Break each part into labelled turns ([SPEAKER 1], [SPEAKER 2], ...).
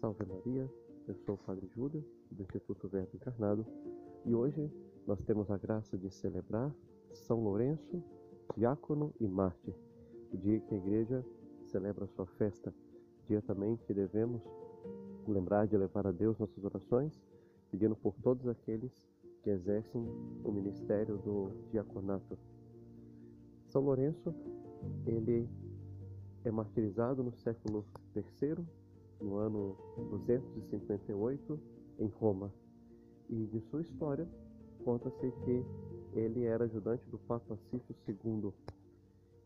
[SPEAKER 1] Salve Maria, eu sou o Padre Júlio, do Instituto Verbo Encarnado, e hoje nós temos a graça de celebrar São Lourenço, diácono e mártir, o dia que a igreja celebra a sua festa, dia também que devemos lembrar de levar a Deus nossas orações, pedindo por todos aqueles que exercem o ministério do diaconato. São Lourenço, ele é martirizado no século III, no ano 258, em Roma. E de sua história, conta-se que ele era ajudante do Papa Cício II.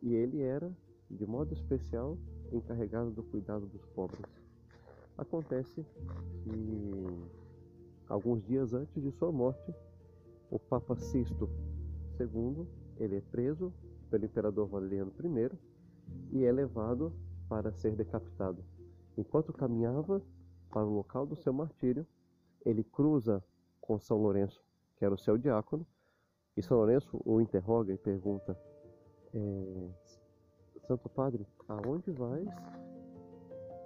[SPEAKER 1] E ele era, de modo especial, encarregado do cuidado dos pobres. Acontece que, alguns dias antes de sua morte, o Papa Sisto II ele é preso pelo imperador Valeriano I e é levado para ser decapitado. Enquanto caminhava para o local do seu martírio, ele cruza com São Lourenço, que era o seu diácono, e São Lourenço o interroga e pergunta: é, Santo Padre, aonde vais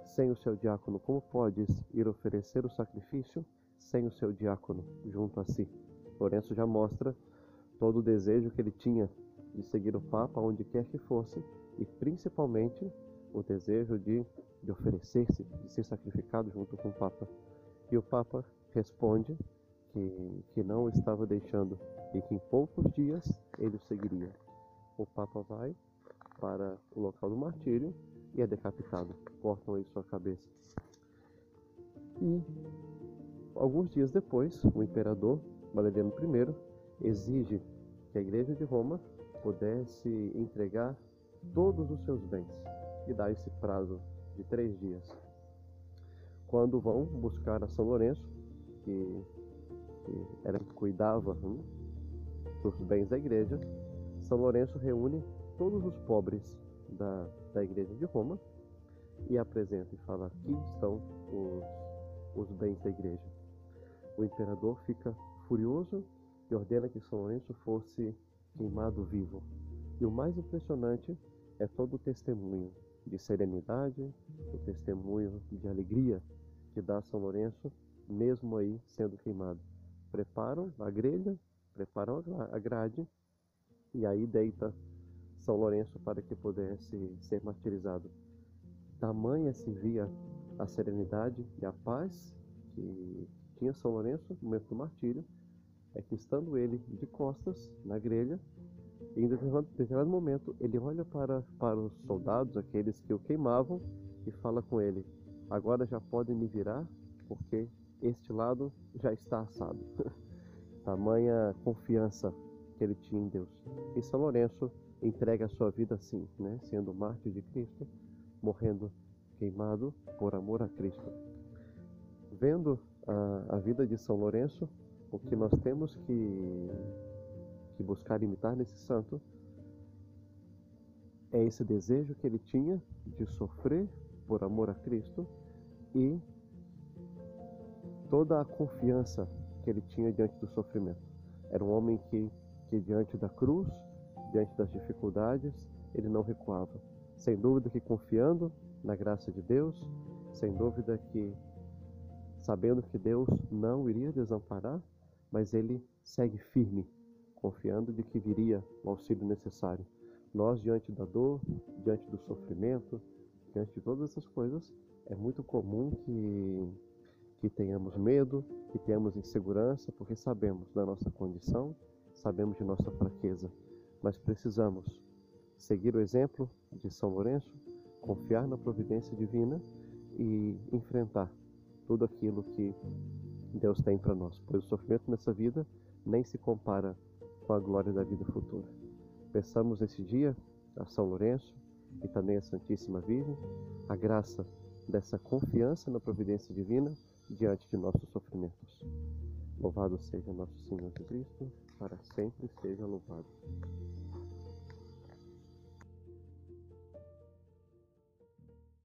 [SPEAKER 1] sem o seu diácono? Como podes ir oferecer o sacrifício sem o seu diácono junto a si? Lourenço já mostra todo o desejo que ele tinha de seguir o Papa onde quer que fosse e principalmente o desejo de, de oferecer-se, de ser sacrificado junto com o Papa. E o Papa responde que, que não estava deixando e que em poucos dias ele o seguiria. O Papa vai para o local do martírio e é decapitado. Cortam aí sua cabeça. E alguns dias depois, o imperador Valeriano I exige que a Igreja de Roma pudesse entregar todos os seus bens e dá esse prazo de três dias. Quando vão buscar a São Lourenço, que, que era que cuidava hum, dos bens da igreja, São Lourenço reúne todos os pobres da, da igreja de Roma e apresenta e fala: aqui estão os, os bens da igreja. O imperador fica furioso e ordena que São Lourenço fosse queimado vivo. E o mais impressionante é todo o testemunho de serenidade, o testemunho de alegria que dá São Lourenço, mesmo aí sendo queimado. Preparam a grelha, preparam a grade e aí deita São Lourenço para que pudesse ser martirizado. Tamanha se via a serenidade e a paz que tinha São Lourenço no momento do martírio, é que estando ele de costas na grelha, em determinado momento, ele olha para, para os soldados, aqueles que o queimavam, e fala com ele: Agora já podem me virar, porque este lado já está assado. Tamanha confiança que ele tinha em Deus. E São Lourenço entrega a sua vida assim, né? sendo mártir de Cristo, morrendo queimado por amor a Cristo. Vendo a, a vida de São Lourenço, o que nós temos que que buscar imitar nesse santo é esse desejo que ele tinha de sofrer por amor a Cristo e toda a confiança que ele tinha diante do sofrimento. Era um homem que, que diante da cruz, diante das dificuldades, ele não recuava. Sem dúvida que confiando na graça de Deus, sem dúvida que sabendo que Deus não iria desamparar, mas ele segue firme confiando de que viria o auxílio necessário. Nós, diante da dor, diante do sofrimento, diante de todas essas coisas, é muito comum que, que tenhamos medo, que tenhamos insegurança, porque sabemos da nossa condição, sabemos de nossa fraqueza, mas precisamos seguir o exemplo de São Lourenço, confiar na providência divina e enfrentar tudo aquilo que Deus tem para nós, pois o sofrimento nessa vida nem se compara com a glória da vida futura. Peçamos esse dia a São Lourenço e também a Santíssima Virgem a graça dessa confiança na providência divina diante de nossos sofrimentos. Louvado seja nosso Senhor Jesus Cristo, para sempre seja louvado.